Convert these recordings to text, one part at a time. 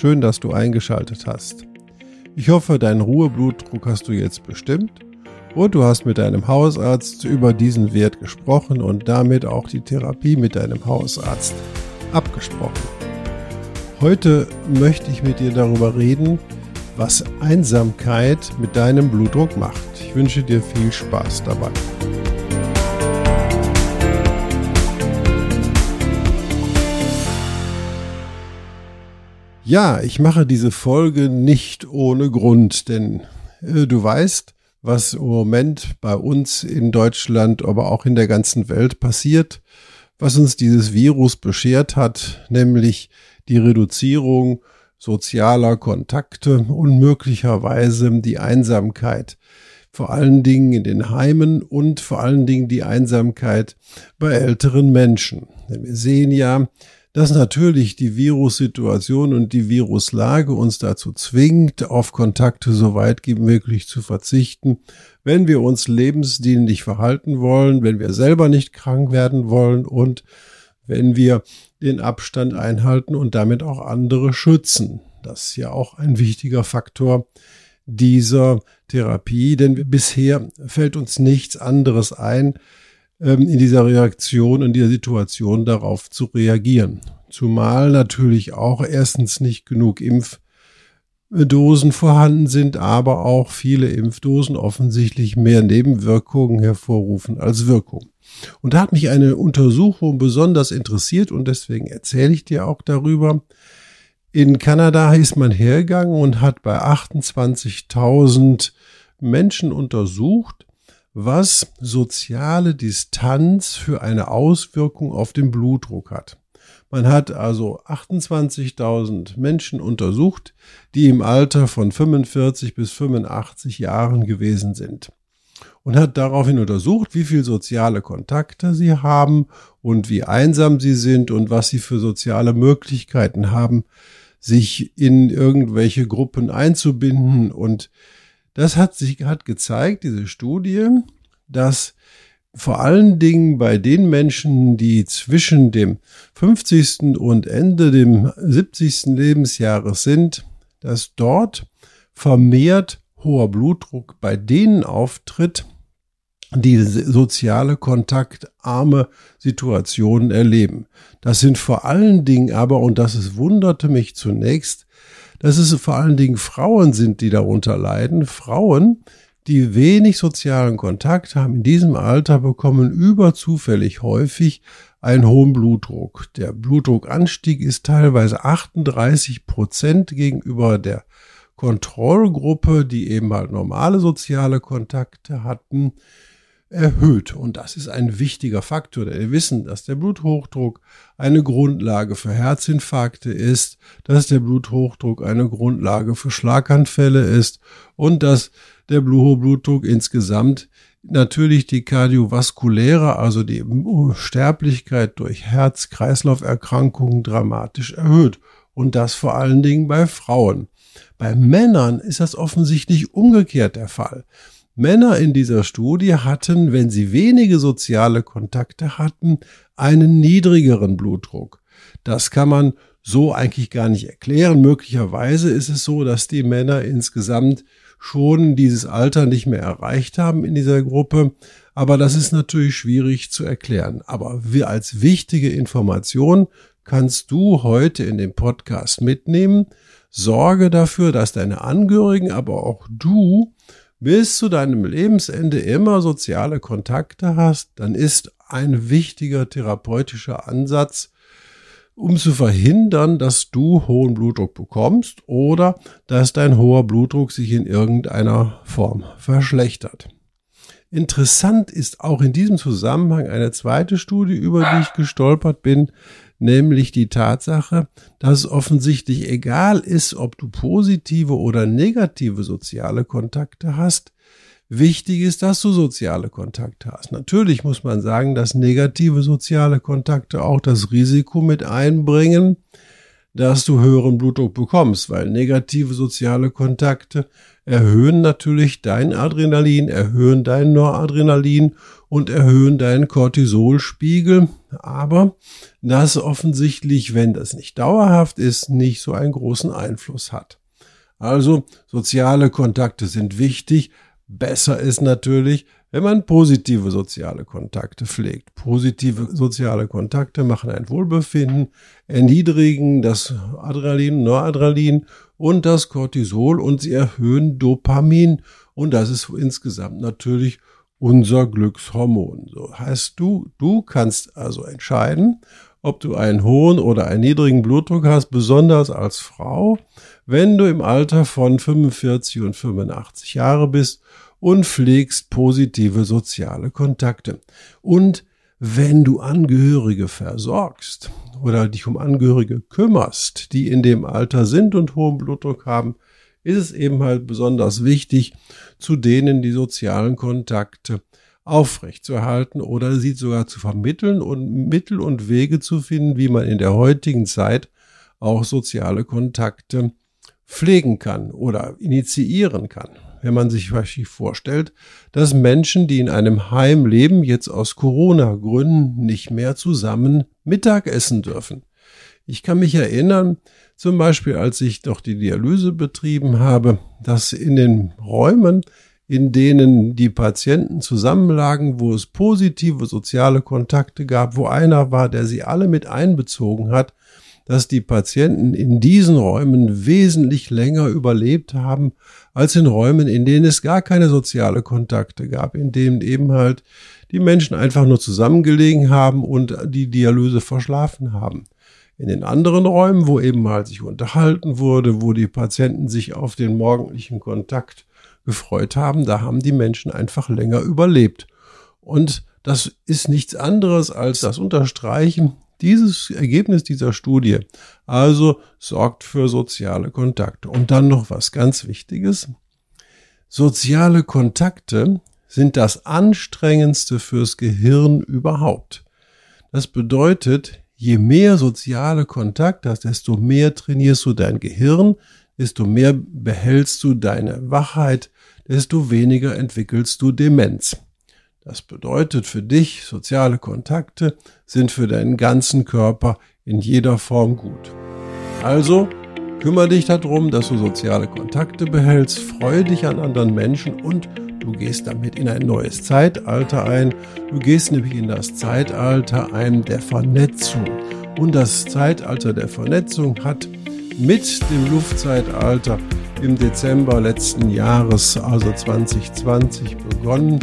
Schön, dass du eingeschaltet hast. Ich hoffe, deinen Ruheblutdruck hast du jetzt bestimmt und du hast mit deinem Hausarzt über diesen Wert gesprochen und damit auch die Therapie mit deinem Hausarzt abgesprochen. Heute möchte ich mit dir darüber reden, was Einsamkeit mit deinem Blutdruck macht. Ich wünsche dir viel Spaß dabei. Ja, ich mache diese Folge nicht ohne Grund, denn äh, du weißt, was im Moment bei uns in Deutschland, aber auch in der ganzen Welt passiert, was uns dieses Virus beschert hat, nämlich die Reduzierung sozialer Kontakte und möglicherweise die Einsamkeit. Vor allen Dingen in den Heimen und vor allen Dingen die Einsamkeit bei älteren Menschen. Denn wir sehen ja, dass natürlich die Virussituation und die Viruslage uns dazu zwingt, auf Kontakte so weit wie möglich zu verzichten, wenn wir uns lebensdienlich verhalten wollen, wenn wir selber nicht krank werden wollen und wenn wir den Abstand einhalten und damit auch andere schützen. Das ist ja auch ein wichtiger Faktor dieser Therapie, denn bisher fällt uns nichts anderes ein, ähm, in dieser Reaktion, in dieser Situation darauf zu reagieren. Zumal natürlich auch erstens nicht genug Impfdosen vorhanden sind, aber auch viele Impfdosen offensichtlich mehr Nebenwirkungen hervorrufen als Wirkung. Und da hat mich eine Untersuchung besonders interessiert und deswegen erzähle ich dir auch darüber. In Kanada ist man hergegangen und hat bei 28.000 Menschen untersucht, was soziale Distanz für eine Auswirkung auf den Blutdruck hat. Man hat also 28.000 Menschen untersucht, die im Alter von 45 bis 85 Jahren gewesen sind und hat daraufhin untersucht, wie viel soziale Kontakte sie haben und wie einsam sie sind und was sie für soziale Möglichkeiten haben, sich in irgendwelche Gruppen einzubinden und das hat sich hat gezeigt, diese Studie, dass vor allen Dingen bei den Menschen, die zwischen dem 50. und Ende dem 70. Lebensjahres sind, dass dort vermehrt hoher Blutdruck bei denen auftritt, die soziale kontaktarme Situationen erleben. Das sind vor allen Dingen aber, und das ist, wunderte mich zunächst, dass es vor allen Dingen Frauen sind, die darunter leiden. Frauen, die wenig sozialen Kontakt haben in diesem Alter, bekommen überzufällig häufig einen hohen Blutdruck. Der Blutdruckanstieg ist teilweise 38 Prozent gegenüber der Kontrollgruppe, die eben halt normale soziale Kontakte hatten erhöht. Und das ist ein wichtiger Faktor, denn wir wissen, dass der Bluthochdruck eine Grundlage für Herzinfarkte ist, dass der Bluthochdruck eine Grundlage für Schlaganfälle ist und dass der Blutdruck insgesamt natürlich die kardiovaskuläre, also die Sterblichkeit durch Herz-Kreislauf-Erkrankungen dramatisch erhöht. Und das vor allen Dingen bei Frauen. Bei Männern ist das offensichtlich umgekehrt der Fall. Männer in dieser Studie hatten, wenn sie wenige soziale Kontakte hatten, einen niedrigeren Blutdruck. Das kann man so eigentlich gar nicht erklären. Möglicherweise ist es so, dass die Männer insgesamt schon dieses Alter nicht mehr erreicht haben in dieser Gruppe. Aber das ist natürlich schwierig zu erklären. Aber wir als wichtige Information kannst du heute in dem Podcast mitnehmen. Sorge dafür, dass deine Angehörigen, aber auch du bis zu deinem Lebensende immer soziale Kontakte hast, dann ist ein wichtiger therapeutischer Ansatz, um zu verhindern, dass du hohen Blutdruck bekommst oder dass dein hoher Blutdruck sich in irgendeiner Form verschlechtert. Interessant ist auch in diesem Zusammenhang eine zweite Studie, über die ich gestolpert bin, nämlich die Tatsache, dass es offensichtlich egal ist, ob du positive oder negative soziale Kontakte hast. Wichtig ist, dass du soziale Kontakte hast. Natürlich muss man sagen, dass negative soziale Kontakte auch das Risiko mit einbringen, dass du höheren Blutdruck bekommst, weil negative soziale Kontakte erhöhen natürlich dein Adrenalin, erhöhen dein Noradrenalin und erhöhen deinen Cortisolspiegel. Aber das offensichtlich, wenn das nicht dauerhaft ist, nicht so einen großen Einfluss hat. Also soziale Kontakte sind wichtig. Besser ist natürlich, wenn man positive soziale Kontakte pflegt. Positive soziale Kontakte machen ein Wohlbefinden, erniedrigen das Adrenalin, Noradrenalin und das Cortisol und sie erhöhen Dopamin und das ist insgesamt natürlich unser Glückshormon. So heißt du, du kannst also entscheiden, ob du einen hohen oder einen niedrigen Blutdruck hast, besonders als Frau, wenn du im Alter von 45 und 85 Jahre bist und pflegst positive soziale Kontakte. Und wenn du Angehörige versorgst oder dich um Angehörige kümmerst, die in dem Alter sind und hohen Blutdruck haben, ist es eben halt besonders wichtig, zu denen die sozialen Kontakte aufrechtzuerhalten oder sie sogar zu vermitteln und Mittel und Wege zu finden, wie man in der heutigen Zeit auch soziale Kontakte pflegen kann oder initiieren kann wenn man sich vorstellt, dass Menschen, die in einem Heim leben, jetzt aus Corona-Gründen nicht mehr zusammen Mittag essen dürfen. Ich kann mich erinnern, zum Beispiel als ich doch die Dialyse betrieben habe, dass in den Räumen, in denen die Patienten zusammenlagen, wo es positive soziale Kontakte gab, wo einer war, der sie alle mit einbezogen hat, dass die Patienten in diesen Räumen wesentlich länger überlebt haben als in Räumen, in denen es gar keine soziale Kontakte gab, in denen eben halt die Menschen einfach nur zusammengelegen haben und die Dialyse verschlafen haben. In den anderen Räumen, wo eben halt sich unterhalten wurde, wo die Patienten sich auf den morgendlichen Kontakt gefreut haben, da haben die Menschen einfach länger überlebt. Und das ist nichts anderes als das Unterstreichen dieses Ergebnis dieser Studie also sorgt für soziale Kontakte. Und dann noch was ganz Wichtiges. Soziale Kontakte sind das anstrengendste fürs Gehirn überhaupt. Das bedeutet, je mehr soziale Kontakte hast, desto mehr trainierst du dein Gehirn, desto mehr behältst du deine Wachheit, desto weniger entwickelst du Demenz. Das bedeutet für dich, soziale Kontakte sind für deinen ganzen Körper in jeder Form gut. Also, kümmere dich darum, dass du soziale Kontakte behältst, freue dich an anderen Menschen und du gehst damit in ein neues Zeitalter ein. Du gehst nämlich in das Zeitalter ein der Vernetzung. Und das Zeitalter der Vernetzung hat mit dem Luftzeitalter im Dezember letzten Jahres, also 2020, begonnen.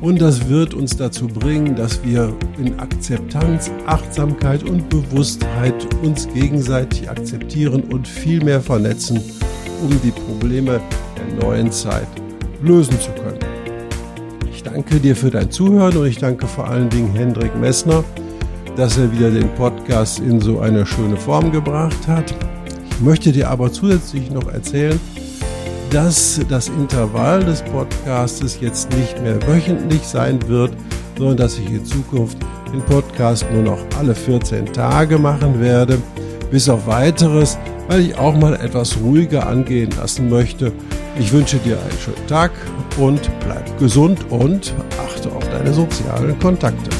Und das wird uns dazu bringen, dass wir in Akzeptanz, Achtsamkeit und Bewusstheit uns gegenseitig akzeptieren und viel mehr vernetzen, um die Probleme der neuen Zeit lösen zu können. Ich danke dir für dein Zuhören und ich danke vor allen Dingen Hendrik Messner, dass er wieder den Podcast in so eine schöne Form gebracht hat. Ich möchte dir aber zusätzlich noch erzählen, dass das Intervall des Podcastes jetzt nicht mehr wöchentlich sein wird, sondern dass ich in Zukunft den Podcast nur noch alle 14 Tage machen werde, bis auf weiteres, weil ich auch mal etwas ruhiger angehen lassen möchte. Ich wünsche dir einen schönen Tag und bleib gesund und achte auf deine sozialen Kontakte.